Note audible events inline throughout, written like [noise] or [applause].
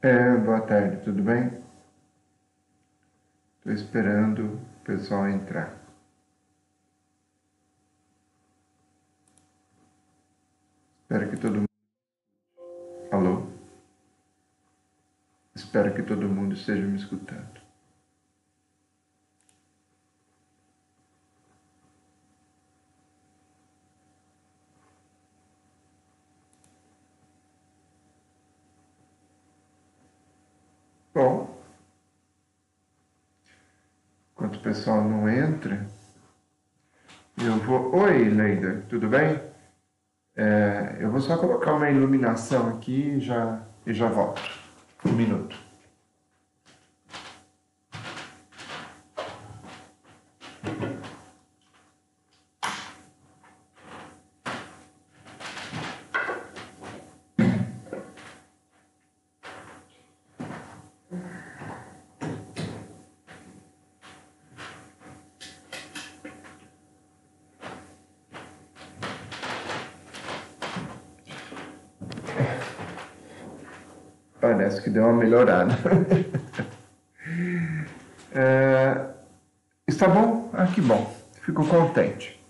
É, boa tarde, tudo bem? Estou esperando o pessoal entrar. Espero que todo mundo. Alô? Espero que todo mundo esteja me escutando. Bom, enquanto o pessoal não entra, eu vou. Oi, Leida, tudo bem? É, eu vou só colocar uma iluminação aqui e já, e já volto. Um minuto. Parece que deu uma melhorada. [laughs] é, está bom? Ah, que bom. Fico contente.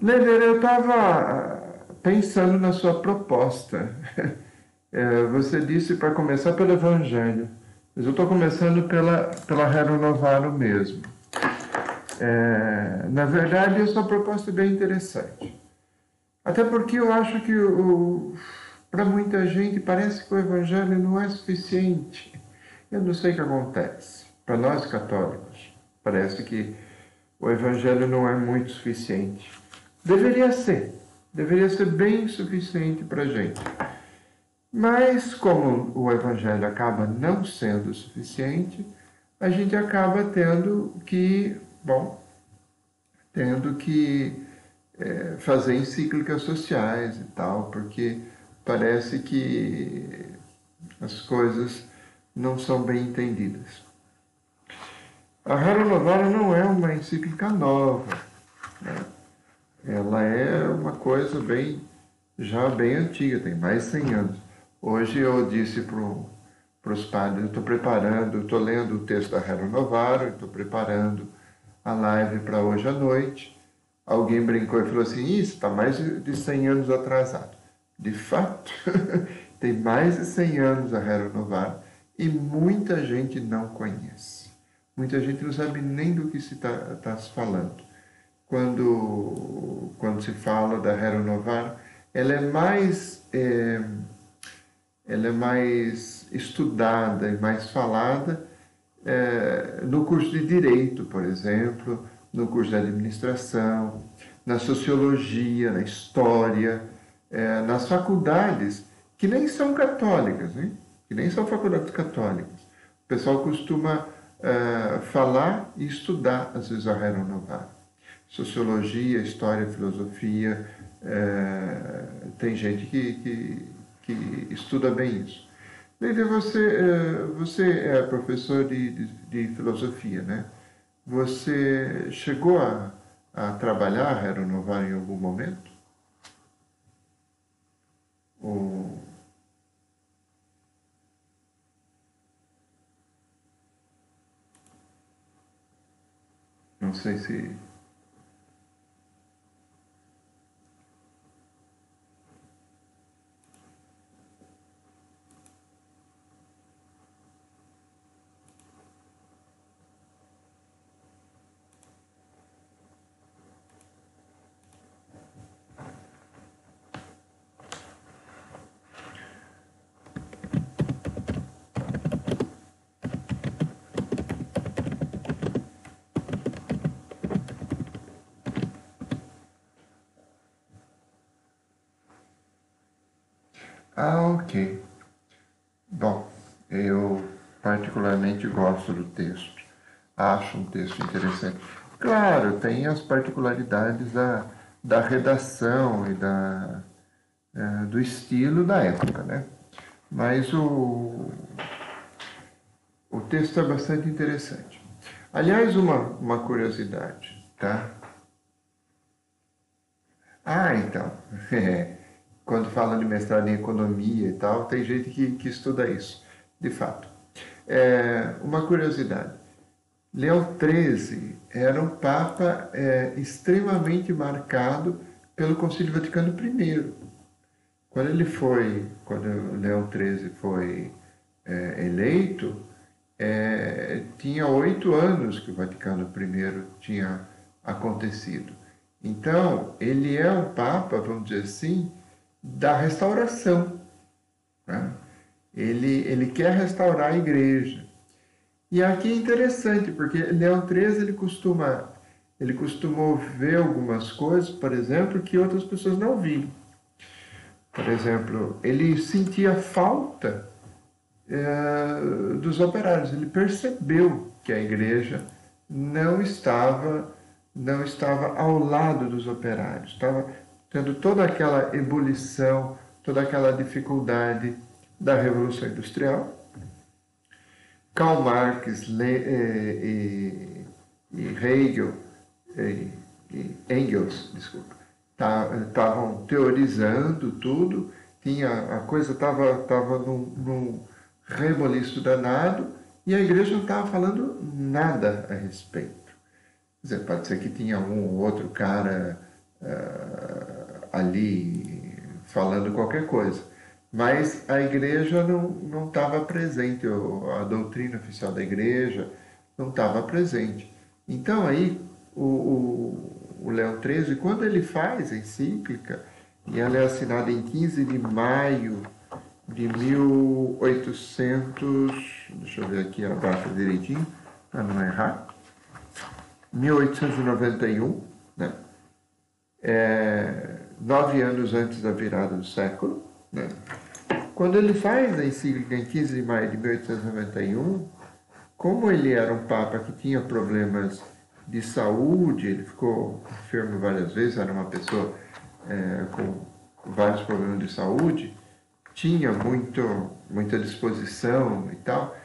Leder, eu estava pensando na sua proposta. [laughs] É, você disse para começar pelo Evangelho, mas eu estou começando pela, pela Hero Novaro mesmo. É, na verdade, a sua proposta é bem interessante. Até porque eu acho que o, para muita gente parece que o Evangelho não é suficiente. Eu não sei o que acontece. Para nós católicos, parece que o Evangelho não é muito suficiente. Deveria ser, deveria ser bem suficiente para a gente. Mas, como o Evangelho acaba não sendo suficiente, a gente acaba tendo que, bom, tendo que é, fazer encíclicas sociais e tal, porque parece que as coisas não são bem entendidas. A Rara Novara não é uma encíclica nova. Né? Ela é uma coisa bem já bem antiga, tem mais de 100 anos. Hoje eu disse para os padres, estou preparando, estou lendo o texto da Rara Novara, estou preparando a live para hoje à noite. Alguém brincou e falou assim, isso está mais de 100 anos atrasado. De fato, [laughs] tem mais de 100 anos a Hera Novara e muita gente não conhece. Muita gente não sabe nem do que se está tá se falando. Quando, quando se fala da Hera Novara, ela é mais é, ela é mais estudada e mais falada é, no curso de direito, por exemplo, no curso de administração, na sociologia, na história, é, nas faculdades que nem são católicas, hein? que nem são faculdades católicas. O pessoal costuma é, falar e estudar, às vezes, a Hera Novara. Sociologia, história, filosofia, é, tem gente que, que, que, estuda bem isso. Leila, você, é, você é professor de, de, de, filosofia, né? Você chegou a, a trabalhar a Hera Novara em algum momento? O não sei se Ah, ok. Bom, eu particularmente gosto do texto. Acho um texto interessante. Claro, tem as particularidades da, da redação e da, é, do estilo da época, né? Mas o, o texto é bastante interessante. Aliás, uma, uma curiosidade, tá? Ah, então. [laughs] Quando fala de mestrado em economia e tal, tem gente que, que estuda isso, de fato. É, uma curiosidade. Leão XIII era um papa é, extremamente marcado pelo Concílio Vaticano I. Quando ele foi, quando Leão XIII foi é, eleito, é, tinha oito anos que o Vaticano I tinha acontecido. Então, ele é um Papa, vamos dizer assim, da restauração. Né? Ele, ele quer restaurar a igreja. E aqui é interessante, porque Leão XIII ele costuma, ele costumou ver algumas coisas, por exemplo, que outras pessoas não viam. Por exemplo, ele sentia falta é, dos operários. Ele percebeu que a igreja não estava não estava ao lado dos operários, estava tendo toda aquela ebulição, toda aquela dificuldade da Revolução Industrial. Karl Marx eh, e, e, Hegel e, e Engels, desculpa, estavam teorizando tudo, tinha a coisa estava tava num, num reboliço danado e a igreja não estava falando nada a respeito. Quer dizer, pode ser que tinha um ou outro cara uh, ali falando qualquer coisa, mas a igreja não estava presente, a doutrina oficial da igreja não estava presente. Então aí o, Leão XIII, quando ele faz a encíclica, e ela é assinada em 15 de maio de 1800, deixa eu ver aqui a data direitinho, para não errar, 1891, né? É, nove anos antes da virada do século. Né? Quando ele faz a encíclica em 15 de maio de 1891, como ele era um papa que tinha problemas de saúde, ele ficou enfermo várias vezes, era uma pessoa é, com vários problemas de saúde, tinha muito, muita disposição e tal,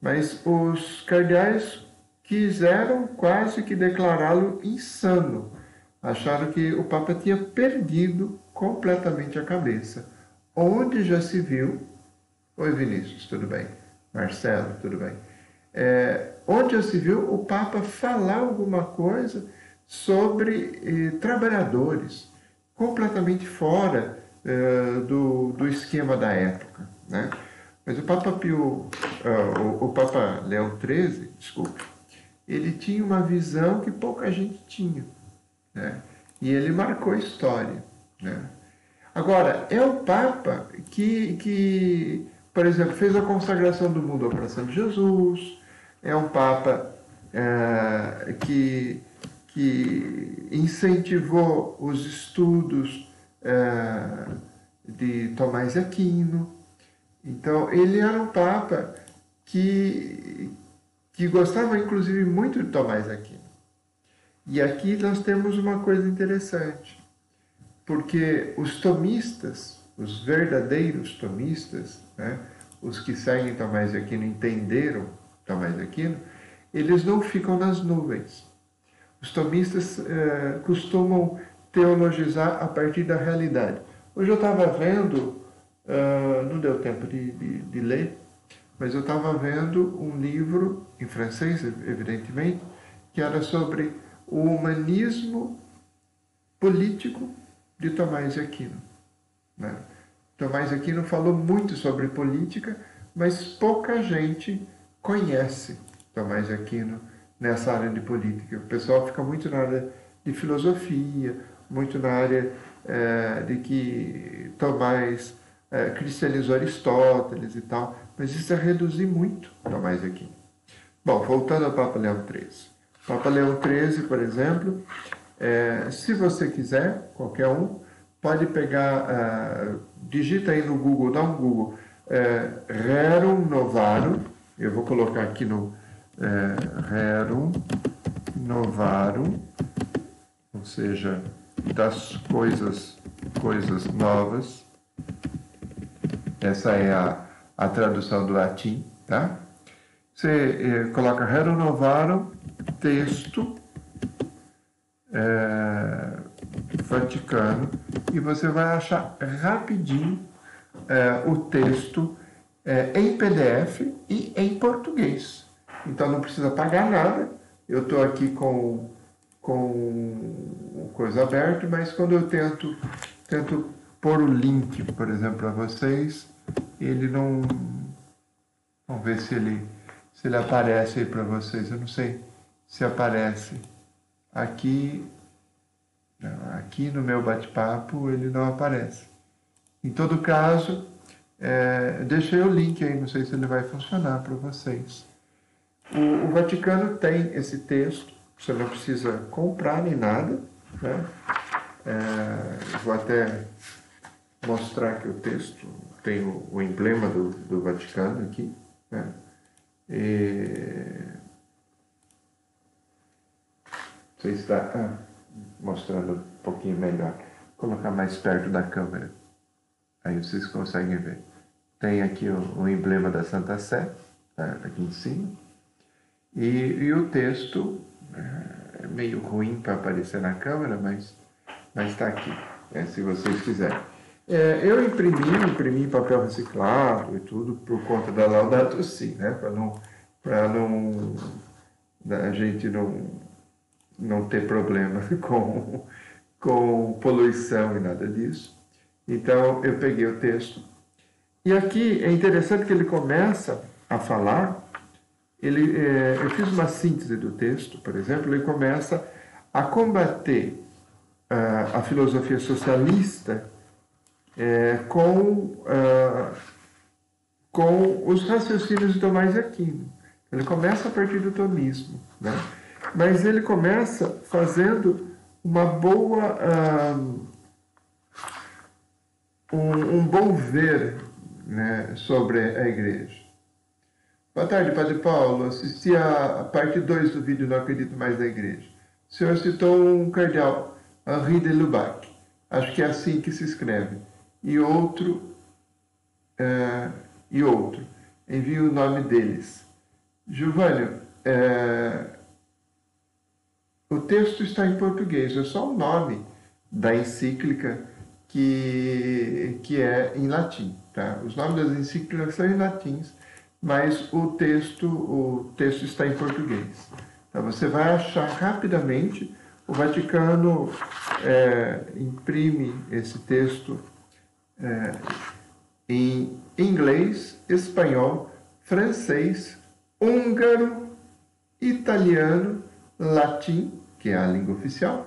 mas os cardeais quiseram quase que declará-lo insano. Acharam que o Papa tinha perdido completamente a cabeça. Onde já se viu. Oi, Vinícius, tudo bem? Marcelo, tudo bem? É, onde já se viu o Papa falar alguma coisa sobre eh, trabalhadores, completamente fora eh, do, do esquema da época. Né? Mas o Papa Pio, uh, o, o, Papa Leão XIII, desculpe, ele tinha uma visão que pouca gente tinha. Né? E ele marcou a história. Né? Agora, é o Papa que, que, por exemplo, fez a consagração do mundo ao coração de Jesus, é um Papa é, que, que incentivou os estudos é, de Tomás Aquino. Então, ele era um Papa que, que gostava, inclusive, muito de Tomás Aquino. E aqui nós temos uma coisa interessante, porque os tomistas, os verdadeiros tomistas, né, os que seguem Tomás Aquino entenderam Tomás Aquino, eles não ficam nas nuvens. Os tomistas eh, costumam teologizar a partir da realidade. Hoje eu estava vendo, uh, não deu tempo de, de, de ler, mas eu estava vendo um livro, em francês, evidentemente, que era sobre o humanismo político de Tomás de Aquino. Né? Tomás de Aquino falou muito sobre política, mas pouca gente conhece Tomás de Aquino nessa área de política. O pessoal fica muito na área de filosofia, muito na área é, de que Tomás é, cristianizou Aristóteles e tal, mas isso é reduzir muito Tomás aqui. Bom, voltando ao Papa Leão XIII. Papa Leão XIII, por exemplo, é, se você quiser, qualquer um, pode pegar, é, digita aí no Google, dá um Google, é, Rerum Novarum, eu vou colocar aqui no é, Rerum Novarum, ou seja, das coisas, coisas novas. Essa é a, a tradução do latim, tá? Você eh, coloca Renovaram, texto, é, Vaticano e você vai achar rapidinho é, o texto em PDF e em português. Então não precisa pagar nada. Eu estou aqui com, com coisa aberta, mas quando eu tento, tento pôr o link, por exemplo, para vocês, ele não. Vamos ver se ele, se ele aparece aí para vocês. Eu não sei se aparece. Aqui, aqui no meu bate-papo ele não aparece. Em todo caso, é, deixei o link aí, não sei se ele vai funcionar para vocês. O, o, Vaticano tem esse texto, você não precisa comprar nem nada. Né? É, vou até mostrar aqui o texto, tem o, o emblema do, do, Vaticano aqui. Né? E... Não sei se está mostrando um pouquinho melhor. Vou colocar mais perto da câmera. Aí vocês conseguem ver. Tem aqui o, o emblema da Santa Sé, tá? aqui em cima. E, e o texto é meio ruim para aparecer na câmera, mas está aqui, né, se vocês quiserem. É, eu imprimi, imprimi papel reciclado e tudo por conta da Laudato Si, né? Para não, para não a gente não, não ter problema [laughs] com, com poluição e nada disso. Então eu peguei o texto. E aqui é interessante que ele começa a falar, ele, é, eu fiz uma síntese do texto, por exemplo, ele começa a combater uh, a filosofia socialista é, com, uh, com os raciocínios de Tomás Aquino. Ele começa a partir do tomismo, né? mas ele começa fazendo uma boa. Uh, um, um bom ver né, sobre a igreja. Boa tarde, Padre Paulo. Assisti a, a parte 2 do vídeo Não Acredito Mais na Igreja. O senhor citou um cardeal, Henri de Lubac. Acho que é assim que se escreve. E outro, é, e outro. Envio o nome deles. Giovanni, é, o texto está em português, é só o nome da encíclica que, que é em latim. Tá? Os nomes das encíclicas são em latins, mas o texto, o texto está em português. Então você vai achar rapidamente, o Vaticano é, imprime esse texto é, em inglês, espanhol, francês, húngaro, italiano, latim, que é a língua oficial,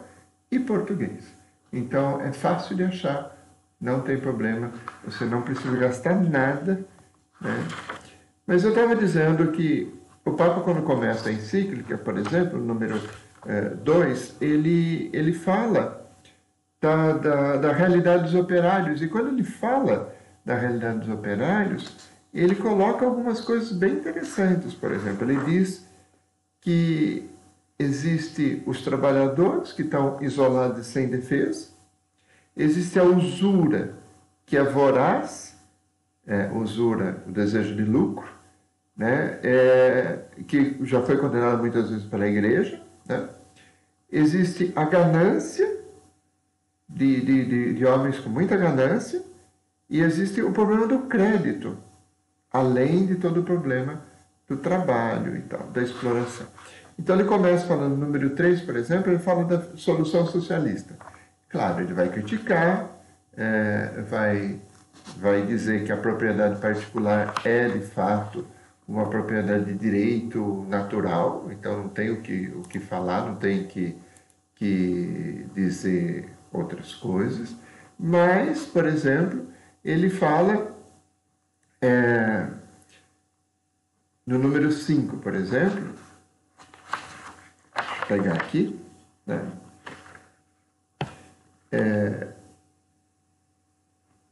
e português. Então é fácil de achar, não tem problema, você não precisa gastar nada. Né? Mas eu estava dizendo que o Papa, quando começa a encíclica, por exemplo, número 2, é, ele, ele fala da, da, da realidade dos operários. E quando ele fala da realidade dos operários, ele coloca algumas coisas bem interessantes. Por exemplo, ele diz que existe os trabalhadores que estão isolados e sem defesa, existe a usura, que é voraz, é, usura, o desejo de lucro, né, é, que já foi condenado muitas vezes pela igreja, né? existe a ganância, de, de, de, de homens com muita ganância, e existe o problema do crédito, além de todo o problema do trabalho e tal, da exploração. Então ele começa falando número 3, por exemplo, ele fala da solução socialista. Claro, ele vai criticar, é, vai, vai dizer que a propriedade particular é de fato uma propriedade de direito natural, então não tem o que, o que falar, não tem que, que dizer outras coisas. Mas, por exemplo, ele fala é, no número 5, por exemplo, vou pegar aqui, né? É,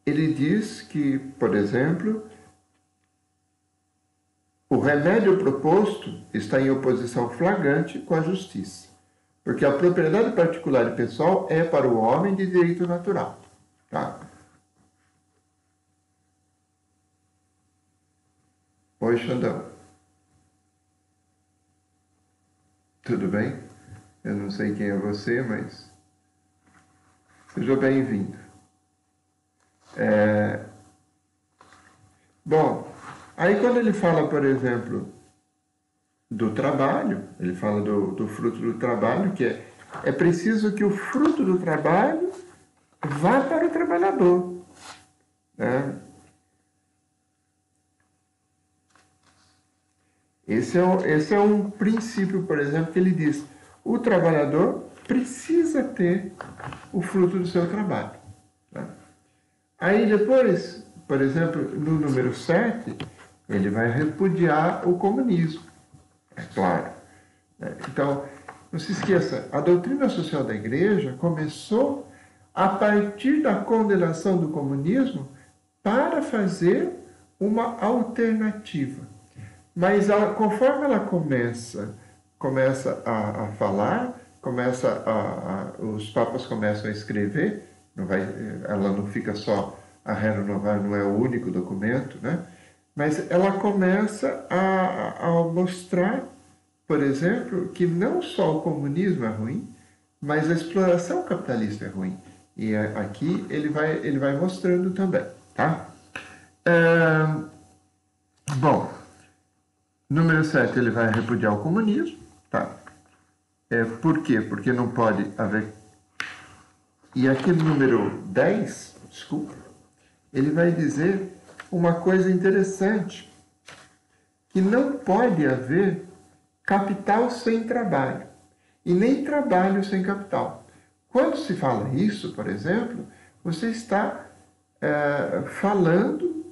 ele diz que, por exemplo, o remédio proposto está em oposição flagrante com a justiça, porque a propriedade particular e pessoal é para o homem de direito natural. Tá? Oi, Xandão. Tudo bem? Eu não sei quem é você, mas Seja bem-vindo. É... Bom, aí quando ele fala, por exemplo, do trabalho, ele fala do, do fruto do trabalho, que é, é preciso que o fruto do trabalho vá para o trabalhador. Né? Esse é, esse é um princípio, por exemplo, que ele diz: o trabalhador precisa ter o fruto do seu trabalho. Né? Aí depois, por exemplo, no número 7, ele vai repudiar o comunismo, é claro. Né? Então, não se esqueça, a doutrina social da igreja começou a partir da condenação do comunismo para fazer uma alternativa. Mas conforme ela começa, começa a, a falar, começa a, a, os papas começam a escrever, não vai, ela não fica só a renovar, não é o único documento, né? Mas ela começa a, a mostrar, por exemplo, que não só o comunismo é ruim, mas a exploração capitalista é ruim. E aqui ele vai, ele vai mostrando também, tá? É, bom, número 7, ele vai repudiar o comunismo, tá? É, por quê? Porque não pode haver... E aqui no número 10, desculpa, ele vai dizer uma coisa interessante, que não pode haver capital sem trabalho, e nem trabalho sem capital. Quando se fala isso, por exemplo, você está é, falando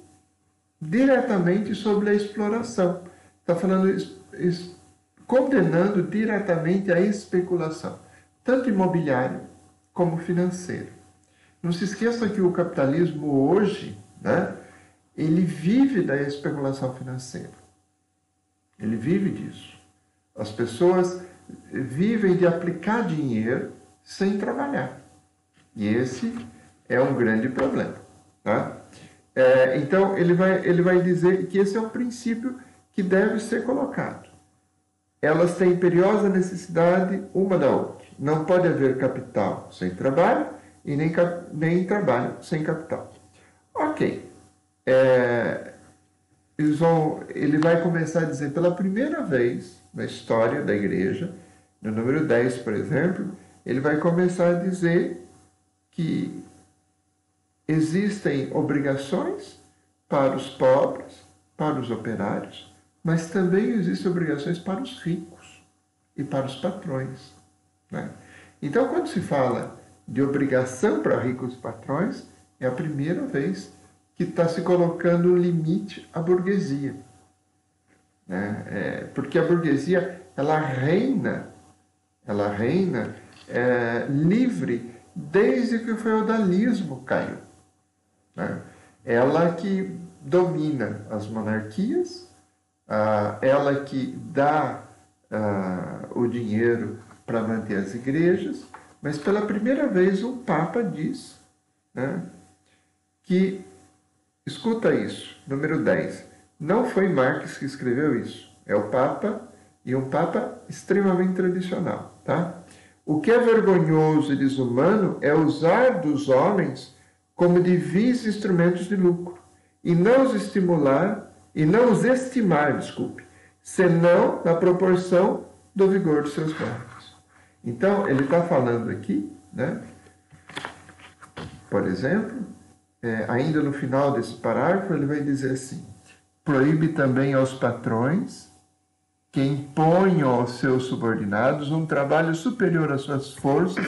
diretamente sobre a exploração. Está falando, es, condenando diretamente a especulação, tanto imobiliário como financeiro. Não se esqueça que o capitalismo hoje, né, ele vive da especulação financeira. Ele vive disso. As pessoas vivem de aplicar dinheiro sem trabalhar. E esse é um grande problema. Tá? É, então, ele vai, ele vai dizer que esse é um princípio que deve ser colocado. Elas têm imperiosa necessidade uma da outra. Não pode haver capital sem trabalho e nem, nem trabalho sem capital. Ok. É, vão, ele vai começar a dizer pela primeira vez na história da igreja, no número 10, por exemplo, ele vai começar a dizer que existem obrigações para os pobres, para os operários, mas também existem obrigações para os ricos e para os patrões. Né? Então, quando se fala de obrigação para ricos e patrões, é a primeira vez que está se colocando limite à burguesia. Né? É, porque a burguesia, ela reina, ela reina é, livre desde que o feudalismo caiu. Né? Ela que domina as monarquias, ela que dá o dinheiro para manter as igrejas, mas pela primeira vez um Papa diz né, que, escuta isso, número 10, não foi Marx que escreveu isso, é o Papa e um Papa extremamente tradicional, tá? O que é vergonhoso e desumano é usar dos homens como divis instrumentos de lucro e não os estimular e não os estimar, desculpe, senão na proporção do vigor dos seus corpos. Então, ele está falando aqui, né? Por exemplo, é, ainda no final desse parágrafo, ele vai dizer assim: proíbe também aos patrões que imponham aos seus subordinados um trabalho superior às suas forças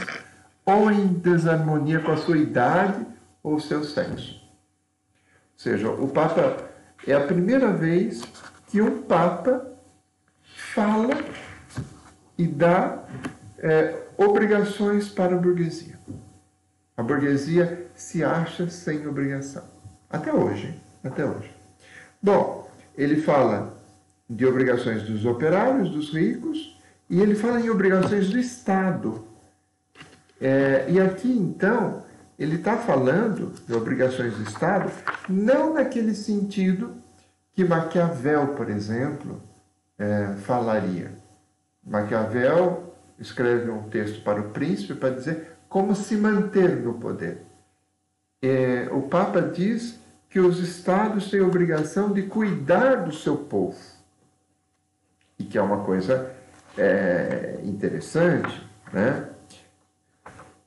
ou em desarmonia com a sua idade ou seu sexo. Ou seja, o Papa é a primeira vez que um Papa fala e dá é, obrigações para a burguesia. A burguesia se acha sem obrigação. Até hoje. Até hoje. Bom, ele fala de obrigações dos operários, dos ricos, e ele fala em obrigações do Estado. É, e aqui, então, ele está falando de obrigações do Estado, não naquele sentido que Maquiavel, por exemplo, é, falaria. Maquiavel escreve um texto para o príncipe para dizer como se manter no poder. É, o Papa diz que os estados têm obrigação de cuidar do seu povo, e que é uma coisa é, interessante, né?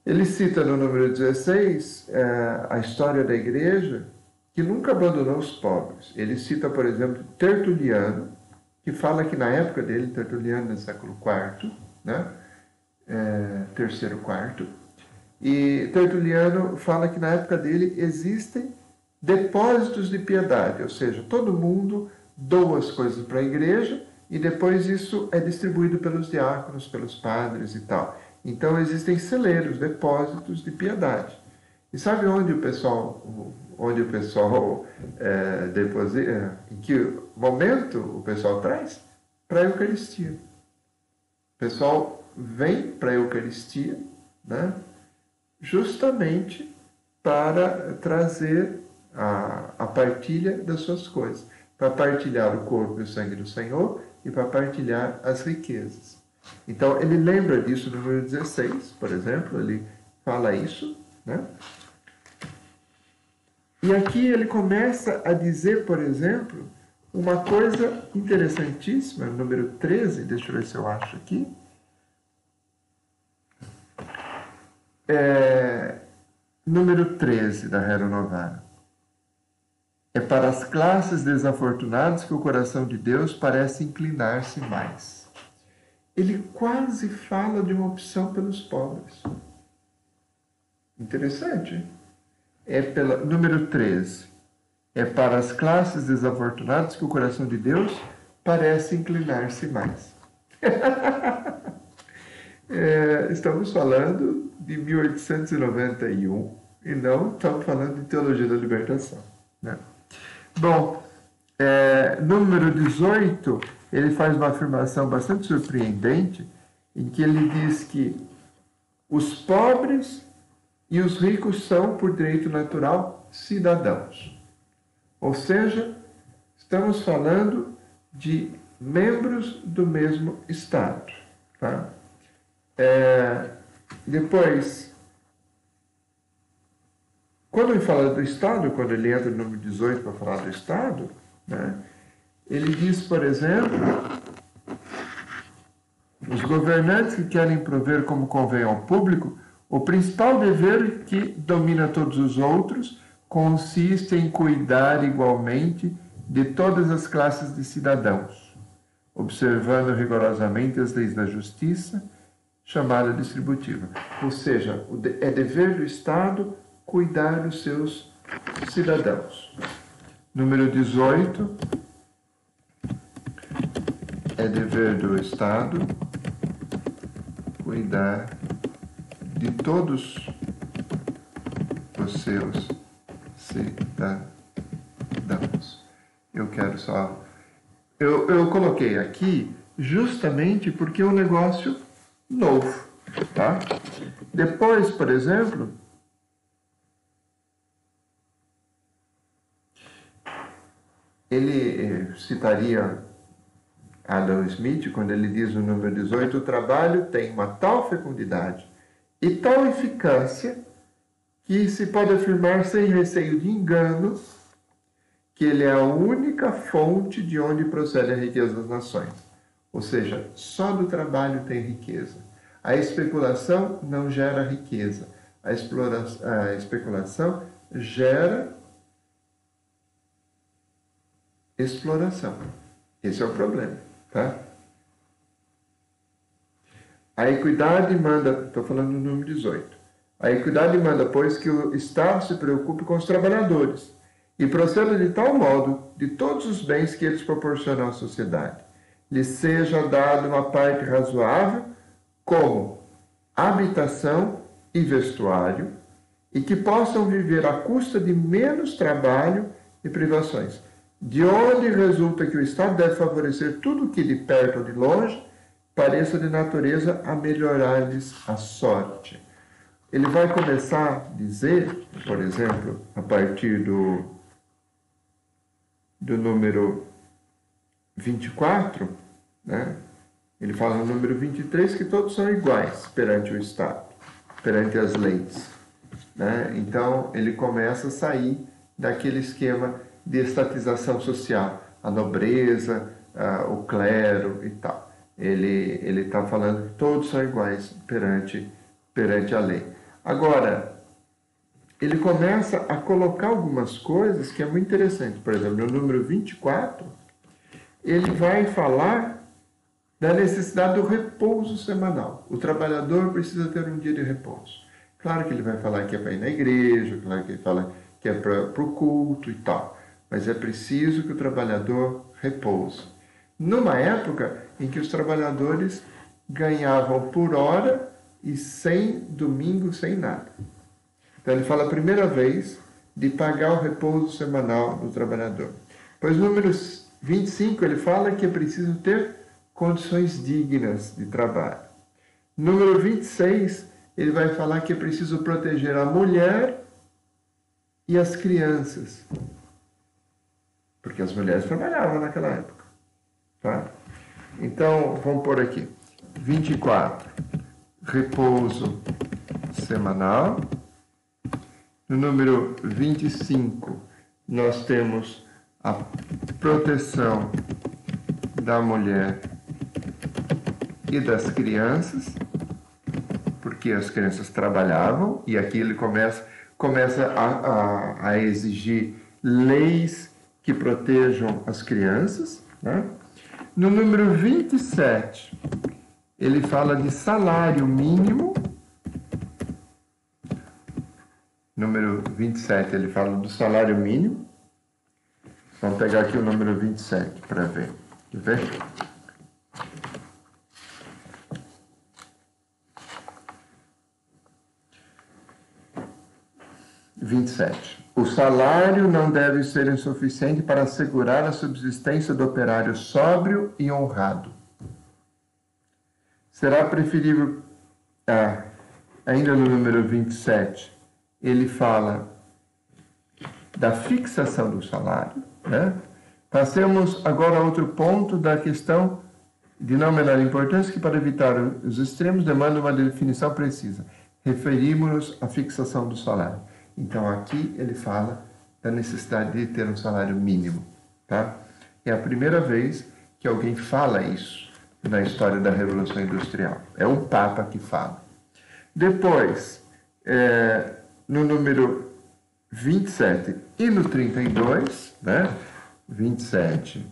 Ele cita no número 16 é, a história da igreja que nunca abandonou os pobres. Ele cita, por exemplo, Tertuliano, que fala que na época dele, Tertuliano no século IV, né? É, terceiro, quarto, e Tertuliano fala que na época dele existem depósitos de piedade, ou seja, todo mundo doa as coisas para a igreja e depois isso é distribuído pelos diáconos, pelos padres e tal. Então existem celeiros, depósitos de piedade. E sabe onde o pessoal, onde o pessoal é, deposita, em que momento o pessoal traz? Para a Eucaristia. O pessoal vem para a Eucaristia, né? Justamente para trazer a, a partilha das suas coisas, para partilhar o corpo e o sangue do Senhor e para partilhar as riquezas. Então, ele lembra disso no número 16, por exemplo, ele fala isso, né? E aqui ele começa a dizer, por exemplo, uma coisa interessantíssima, número 13, deixa eu ver se eu acho aqui. É, número 13 da Rero Novara. É para as classes desafortunadas que o coração de Deus parece inclinar-se mais. Ele quase fala de uma opção pelos pobres. Interessante. É pela número 13. É para as classes desafortunadas que o coração de Deus parece inclinar-se mais. [laughs] é, estamos falando de 1891 e não estamos falando de teologia da libertação. Né? Bom, é, número 18, ele faz uma afirmação bastante surpreendente, em que ele diz que os pobres e os ricos são, por direito natural, cidadãos. Ou seja, estamos falando de membros do mesmo Estado. Tá? É, depois, quando ele fala do Estado, quando ele entra no número 18 para falar do Estado, né, ele diz, por exemplo, os governantes que querem prover como convém ao público, o principal dever que domina todos os outros consiste em cuidar igualmente de todas as classes de cidadãos, observando rigorosamente as leis da justiça, chamada distributiva. Ou seja, é dever do Estado cuidar dos seus cidadãos. Número 18. É dever do Estado cuidar de todos os seus cidadãos. Eu quero só. Eu, eu coloquei aqui justamente porque um negócio novo. Tá? Depois, por exemplo, ele eh, citaria Adam Smith quando ele diz no número 18: o trabalho tem uma tal fecundidade e tal eficácia que se pode afirmar sem receio de engano que ele é a única fonte de onde procede a riqueza das nações. Ou seja, só do trabalho tem riqueza. A especulação não gera riqueza. A, a especulação gera exploração. Esse é o problema, tá? A equidade manda, estou falando no número 18. A equidade manda, pois, que o Estado se preocupe com os trabalhadores e proceda de tal modo de todos os bens que eles proporcionam à sociedade, lhes seja dado uma parte razoável, como habitação e vestuário, e que possam viver à custa de menos trabalho e privações de onde resulta que o Estado deve favorecer tudo que de perto ou de longe pareça de natureza a melhorar-lhes a sorte. Ele vai começar a dizer, por exemplo, a partir do, do número 24, né? ele fala no número 23 que todos são iguais perante o Estado. perante as leis. Né? Então, ele começa a sair daquele esquema de estatização social, a nobreza, uh, o clero e tal. Ele ele está falando que todos são iguais perante perante a lei. Agora, ele começa a colocar algumas coisas que é muito interessante. Por exemplo, no número 24, ele vai falar da necessidade do repouso semanal. O trabalhador precisa ter um dia de repouso. Claro que ele vai falar que é para ir na igreja, claro que ele fala que é para o culto e tal, mas é preciso que o trabalhador repouse. Numa época em que os trabalhadores ganhavam por hora e sem domingo, sem nada. Então ele fala a primeira vez de pagar o repouso semanal do trabalhador. Pois número 25 ele fala que é preciso ter condições dignas de trabalho. Número 26, ele vai falar que é preciso proteger a mulher e as crianças. Porque as mulheres trabalhavam naquela época. Tá? Então, vamos por aqui. 24. Repouso semanal. No número 25, nós temos a proteção da mulher e das crianças, porque as crianças trabalhavam, e aqui ele começa, começa a, a, a exigir leis que protejam as crianças. Né? No número 27, ele fala de salário mínimo número 27, ele fala do salário mínimo. Vamos pegar aqui o número 27 para ver. Quer ver? Vinte e sete. O salário não deve ser insuficiente para assegurar a subsistência do operário sóbrio e honrado. Será preferível, ah, ainda no número 27, ele fala da fixação do salário. Né? Passemos agora a outro ponto da questão de não menor importância, que para evitar os extremos demanda uma definição precisa. Referimos-nos à fixação do salário. Então aqui ele fala da necessidade de ter um salário mínimo. Tá? É a primeira vez que alguém fala isso na história da Revolução Industrial. É o Papa que fala. Depois, é, no número 27 e no 32, né? 27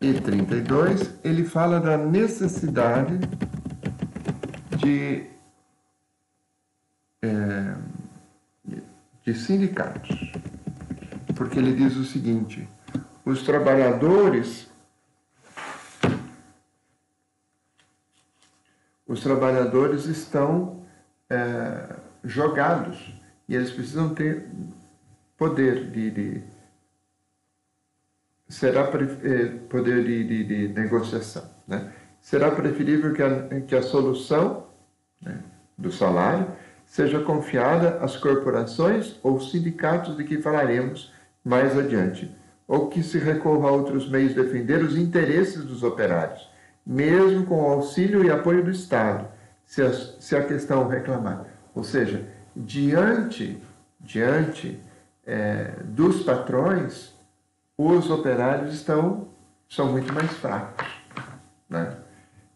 e 32, ele fala da necessidade de, é, de sindicatos. Porque ele diz o seguinte: os trabalhadores. Os trabalhadores estão é, jogados e eles precisam ter poder de, de será eh, poder de, de, de, negociação, né? Será preferível que a, que a solução né, do salário seja confiada às corporações ou sindicatos de que falaremos mais adiante, ou que se recorra a outros meios de defender os interesses dos operários, mesmo com auxílio e apoio do Estado, se a, se a questão reclamar. Ou seja, diante, diante é, dos patrões, os operários estão são muito mais fracos. Né?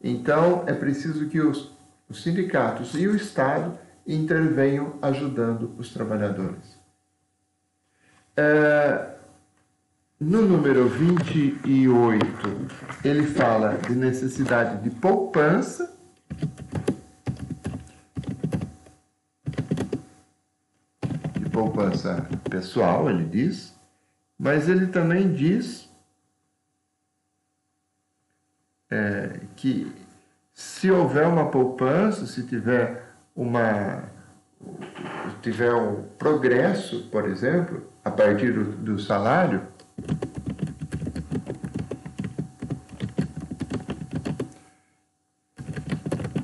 Então, é preciso que os, os sindicatos e o Estado intervenham ajudando os trabalhadores. É, no número 28, ele fala de necessidade de poupança poupança pessoal, ele diz, mas ele também diz é, que se houver uma poupança, se tiver uma tiver um progresso, por exemplo, a partir do, do salário,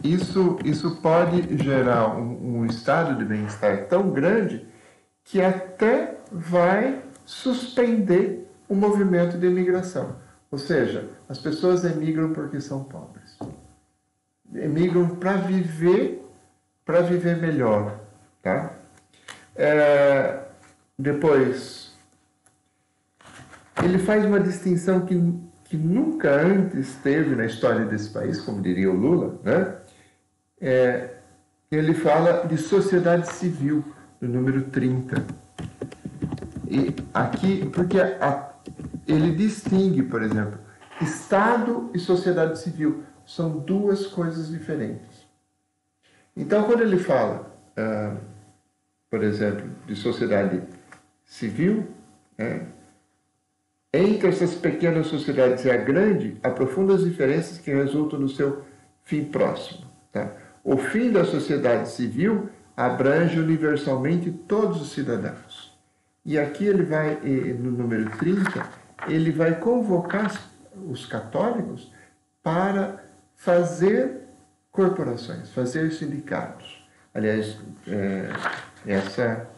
isso, isso pode gerar um, um estado de bem-estar tão grande que até vai suspender o movimento de imigração. Ou seja, as pessoas emigram porque são pobres. Emigram para viver para viver melhor, tá? É, depois, ele faz uma distinção que, que nunca antes teve na história desse país, como diria o Lula, né? É, ele fala de sociedade civil, no número 30. E aqui, porque a, ele distingue, por exemplo, Estado e sociedade civil são duas coisas diferentes. Então, quando ele fala, uh, por exemplo, de sociedade civil, né, entre essas pequenas sociedades e a grande, há profundas diferenças que resultam no seu fim próximo. Tá? O fim da sociedade civil abrange universalmente todos os cidadãos. E aqui ele vai, no número 30, ele vai convocar os católicos para fazer corporações, fazer sindicatos. Aliás, é, essa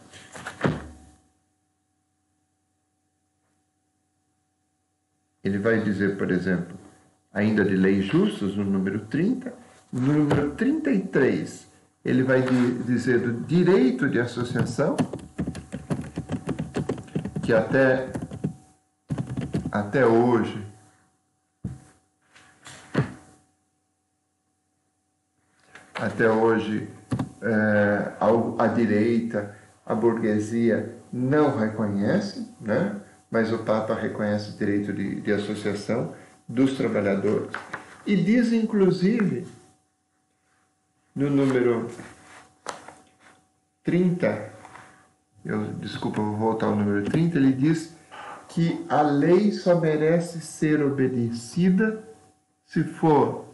ele vai dizer, por exemplo, ainda de leis justas, no número 30, no número 33, ele vai dizer do direito de associação, que até, até hoje até hoje é, a, a, direita, a burguesia não reconhece, né? mas o Papa reconhece o direito de, de associação dos trabalhadores. E diz, inclusive, no número 30, eu, desculpa, vou voltar ao número 30, ele diz que a lei só merece ser obedecida se for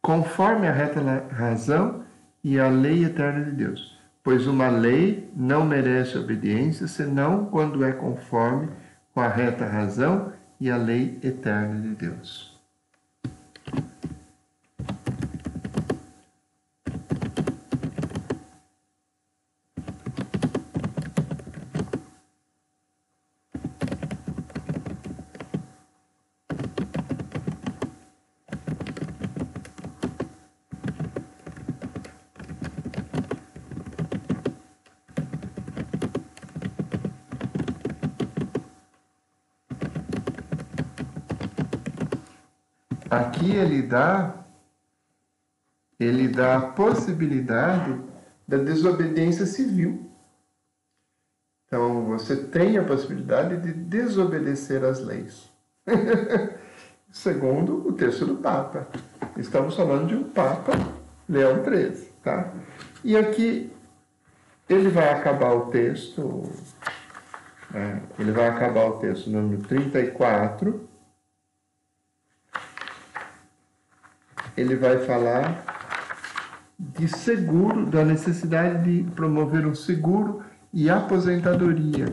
conforme a reta razão e a lei eterna de Deus. Pois uma lei não merece obediência senão quando é conforme com a reta razão e a lei eterna de Deus. Aqui ele dá ele dá a possibilidade da desobediência civil. Então você tem a possibilidade de desobedecer às leis. [laughs] Segundo o texto do Papa. Estamos falando de um Papa Leão XIII, tá? E aqui ele vai acabar o texto, né? ele vai acabar o texto número 34, ele vai falar de seguro, da necessidade de promover um seguro e aposentadoria.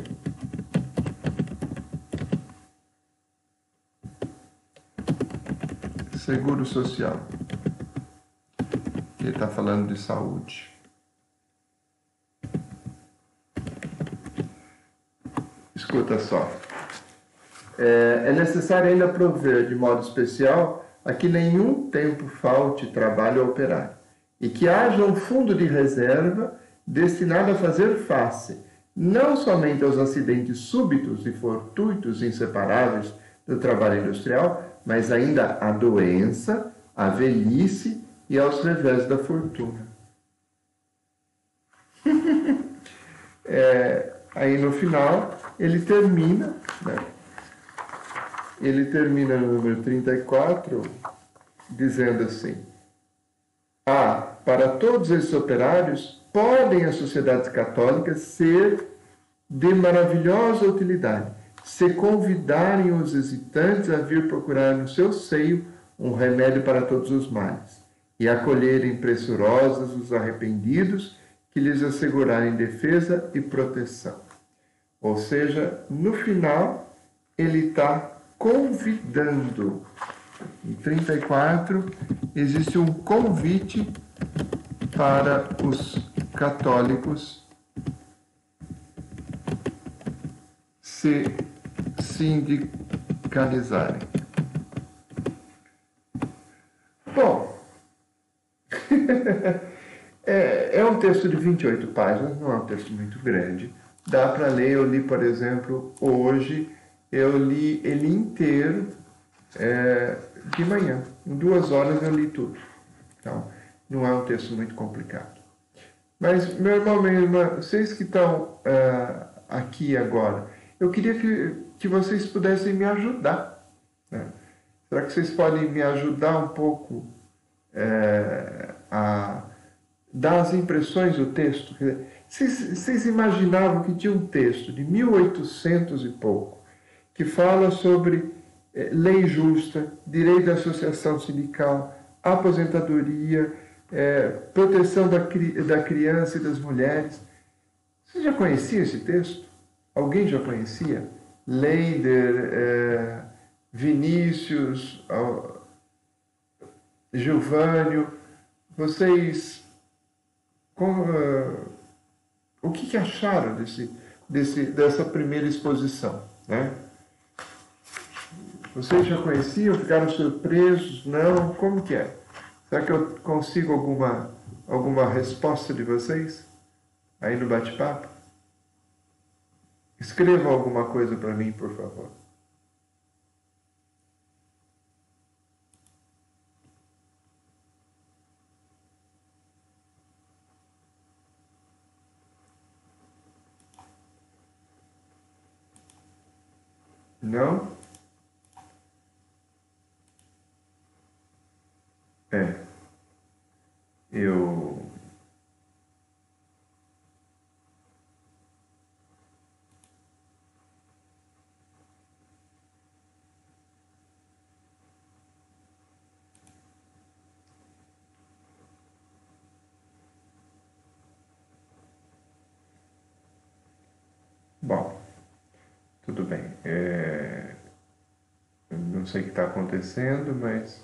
Seguro social. Ele está falando de saúde. Escuta só. É, é necessário ainda prover de modo especial a que nenhum tempo falte trabalho a operar, e que haja um fundo de reserva destinado a fazer face não somente aos acidentes súbitos e fortuitos inseparáveis do trabalho industrial, mas ainda à doença, à velhice e aos revés da fortuna. [laughs] é, aí no final ele termina, né? Ele termina no número 34, dizendo assim: Ah, para todos esses operários, podem as sociedades católicas ser de maravilhosa utilidade, se convidarem os hesitantes a vir procurar no seu seio um remédio para todos os males, e acolherem pressurosas os arrependidos que lhes assegurarem defesa e proteção. Ou seja, no final, ele está convidando. Em 34, existe um convite para os católicos se sindicalizarem. Bom, [laughs] é, é, um texto de 28 páginas, não é um texto muito grande. Dá para ler, eu li, por exemplo, hoje, eu li ele inteiro é, de manhã. Em duas horas eu li tudo. Então, não é um texto muito complicado. Mas, meu irmão, minha irmã, vocês que estão uh, aqui agora, eu queria que, que vocês pudessem me ajudar. Né? Será que vocês podem me ajudar um pouco é, a dar as impressões do texto? Vocês, vocês imaginavam que tinha um texto de 1800 e pouco que fala sobre é, lei justa, direito da associação sindical, aposentadoria, é, proteção da, da criança e das mulheres. Você já conhecia esse texto? Alguém já conhecia? Leider, é, Vinícius, Gilvânio, vocês com, uh, o que, que, acharam desse, desse, dessa primeira exposição? Né? Vocês já conheciam, ficaram surpresos? Não? Como que é? Será que eu consigo alguma, alguma resposta de vocês aí no bate-papo? Escrevam alguma coisa para mim, por favor. Não? É. Eu. Bom, tudo bem. É... Não sei o que está acontecendo, mas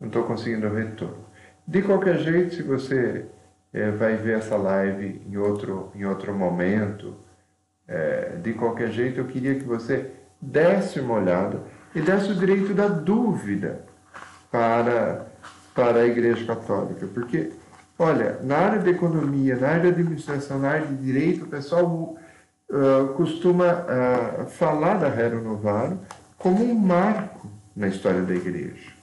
não estou conseguindo retorno. De qualquer jeito, se você é, vai ver essa live em outro, em outro momento, é, de qualquer jeito, eu queria que você desse uma olhada e desse o direito da dúvida para, para a Igreja Católica. Porque, olha, na área de economia, na área de administração, na área de direito, o pessoal uh, costuma uh, falar da Rero Novaro como um marco na história da Igreja.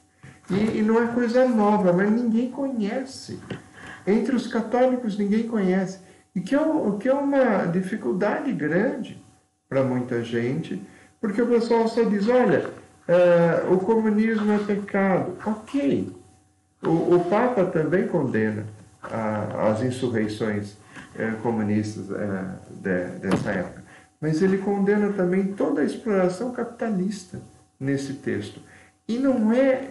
E, e não é coisa nova, mas ninguém conhece. Entre os católicos ninguém conhece. E que é, o que é uma dificuldade grande para muita gente, porque o pessoal só diz, olha, é, o comunismo é pecado. Ok. O, o Papa também condena a, as insurreições é, comunistas é, de, dessa época. Mas ele condena também toda a exploração capitalista nesse texto. E não é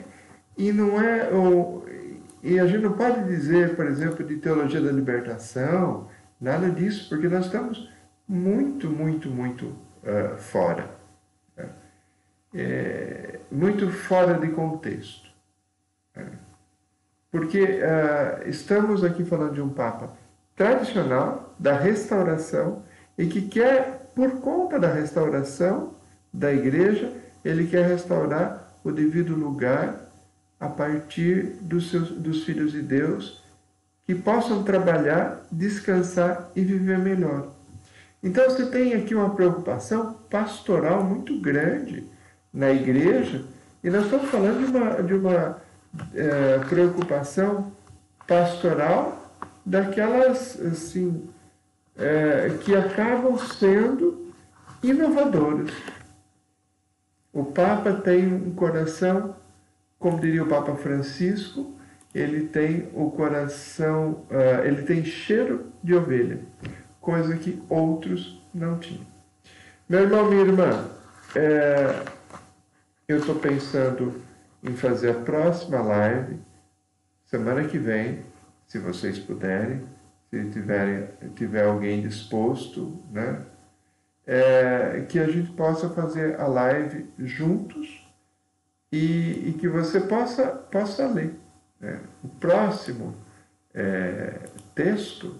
e não é. Ou, e a gente não pode dizer, por exemplo, de teologia da libertação, nada disso, porque nós estamos muito, muito, muito uh, fora. Né? É, muito fora de contexto. Né? Porque uh, estamos aqui falando de um Papa tradicional, da restauração, e que quer, por conta da restauração da igreja, ele quer restaurar o devido lugar a partir dos, seus, dos filhos de Deus que possam trabalhar, descansar e viver melhor. Então você tem aqui uma preocupação pastoral muito grande na igreja, e nós estamos falando de uma, de uma é, preocupação pastoral daquelas assim é, que acabam sendo inovadoras. O Papa tem um coração como diria o Papa Francisco, ele tem o coração, uh, ele tem cheiro de ovelha, coisa que outros não tinham. Meu irmão, minha irmã, é, eu estou pensando em fazer a próxima live semana que vem, se vocês puderem, se tiverem, tiver alguém disposto, né? É, que a gente possa fazer a live juntos e, e que você possa, possa ler. Né? O próximo é, texto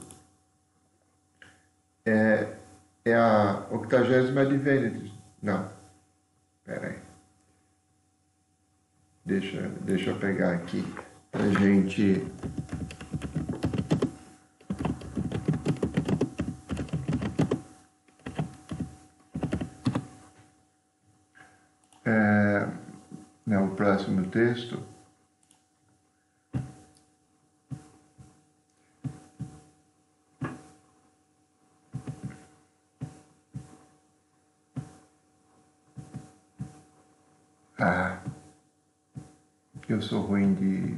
é, é a octagésima Advênites. Não, peraí. Deixa, deixa eu pegar aqui para gente próximo texto. Ah, eu sou ruim de,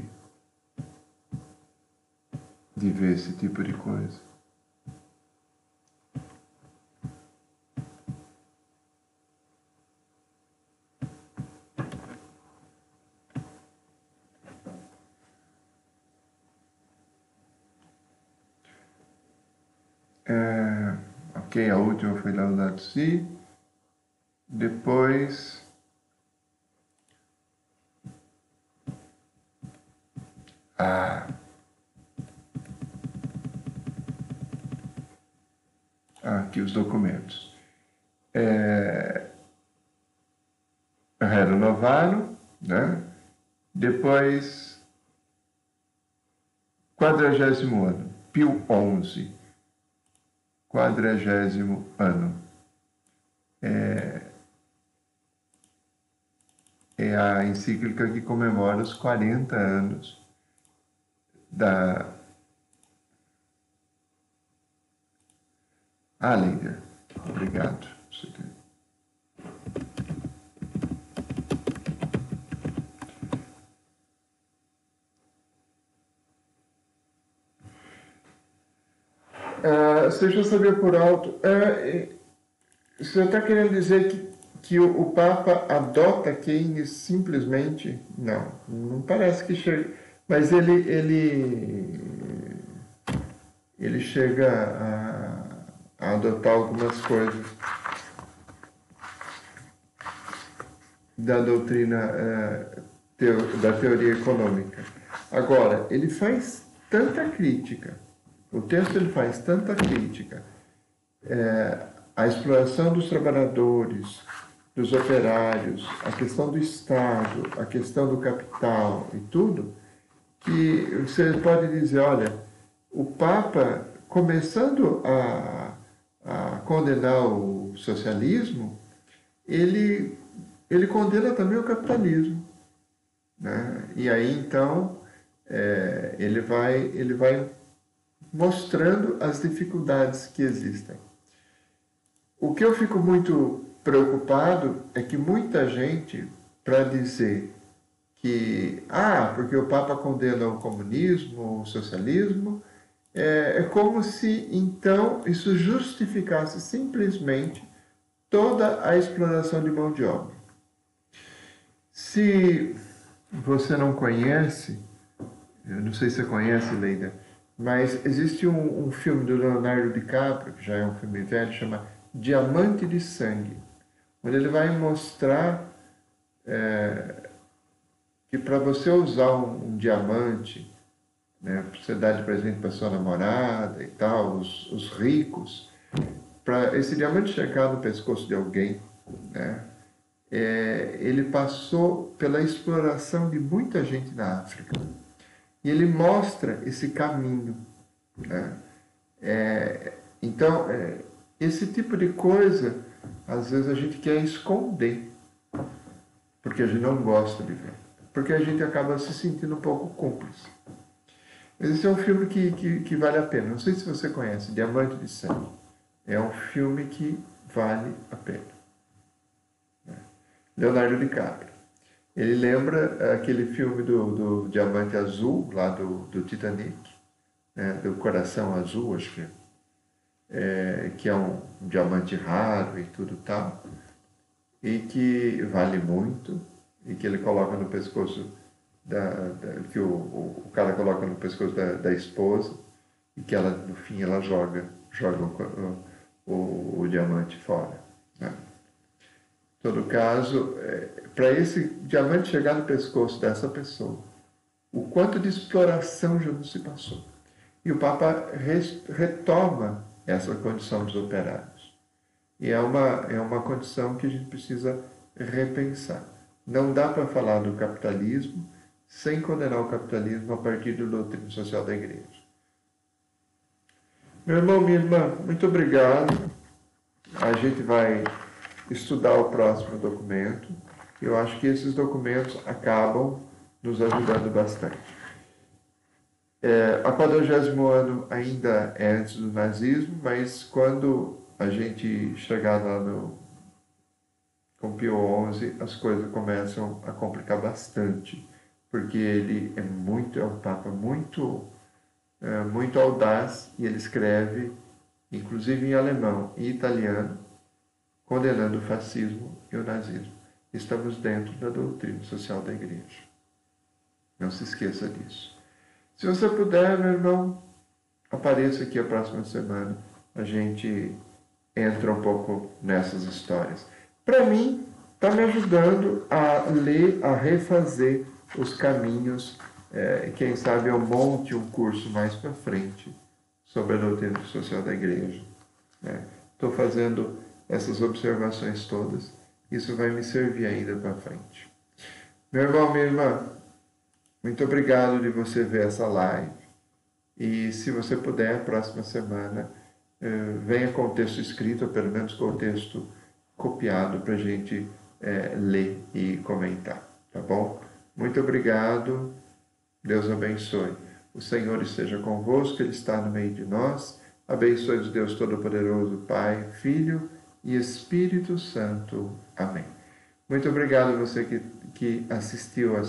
de ver esse tipo de coisa. É, ok, a última foi lado si. Depois. Ah. aqui os documentos. É, Rero Novaro, né? Depois, quadragésimo ano, Pio XI quadragésimo ano. É, é a encíclica que comemora os 40 anos da. Ah, Lídia, obrigado. Uh, eu saber por alto. Uh, você está querendo dizer que, que o, o, Papa adota Keynes simplesmente? Não, não parece que chega. Mas ele, ele, ele chega a, a adotar algumas coisas da doutrina, uh, teo, da teoria econômica. Agora, ele faz tanta crítica o texto ele faz tanta crítica é, à exploração dos trabalhadores, dos operários, a questão do Estado, a questão do capital e tudo, que você pode dizer, olha, o Papa, começando a, a condenar o socialismo, ele, ele condena também o capitalismo. Né? E aí, então, é, ele, vai, ele vai mostrando as dificuldades que existem. O que eu fico muito preocupado é que muita gente, para dizer que, ah, porque o Papa condena o comunismo, o socialismo, é, é como se então isso justificasse simplesmente toda a exploração de mão de obra. Se você não conhece, eu não sei se você conhece, Leida, mas existe um, um, filme do Leonardo DiCaprio, que já é um filme velho, chama Diamante de Sangue, onde ele vai mostrar é, que para você usar um, um diamante, né, você dar de presente para sua namorada e tal, os, os ricos, para esse diamante chegar no pescoço de alguém, né, é, ele passou pela exploração de muita gente na África. E ele mostra esse caminho. Né? É, então, é, esse tipo de coisa, às vezes a gente quer esconder, porque a gente não gosta de ver, porque a gente acaba se sentindo um pouco cúmplice. Mas esse é um filme que, que, que vale a pena. Não sei se você conhece, Diamante de Sangue. É um filme que vale a pena. Né? Leonardo DiCaprio. Ele lembra aquele filme do, do Diamante Azul, lá do, do Titanic, né? do Coração Azul, acho que é, é que é um, um, diamante raro e tudo tal, e que vale muito, e que ele coloca no pescoço, da, da que o, o, cara coloca no pescoço da, da, esposa, e que ela, no fim, ela joga, joga o, o, o diamante fora. Né? Todo caso, é, para esse diamante chegar no pescoço dessa pessoa, o quanto de exploração já não se passou. E o Papa retoma essa condição dos operários. E é uma, é uma condição que a gente precisa repensar. Não dá para falar do capitalismo sem condenar o capitalismo a partir do doutrina social da igreja. Meu irmão, minha irmã, muito obrigado. A gente vai estudar o próximo documento Eu acho que esses documentos acabam nos ajudando bastante. É, a 40 ano ainda é antes do nazismo, mas quando a gente chegar lá no com Pio XI, as coisas começam a complicar bastante, porque ele é muito, é um papa muito, é, muito audaz e ele escreve, inclusive em alemão e italiano, condenando o fascismo e o nazismo. Estamos dentro da doutrina social da igreja. Não se esqueça disso. Se você puder, meu irmão, apareça aqui a próxima semana. A gente entra um pouco nessas histórias. Para mim, está me ajudando a ler, a refazer os caminhos. É, quem sabe eu monte um curso mais para frente sobre a doutrina social da igreja. Estou né? fazendo essas observações todas. Isso vai me servir ainda para frente. Meu irmão, minha irmã, muito obrigado de você ver essa live. E se você puder, próxima semana, eh, venha com o texto escrito, ou pelo menos com o texto copiado, para a gente é, ler e comentar. Tá bom? Muito obrigado. Deus abençoe. O Senhor esteja convosco, Ele está no meio de nós. Abençoe o Deus Todo-Poderoso, Pai, Filho e Espírito Santo. Amém. Muito obrigado você que, que assistiu essa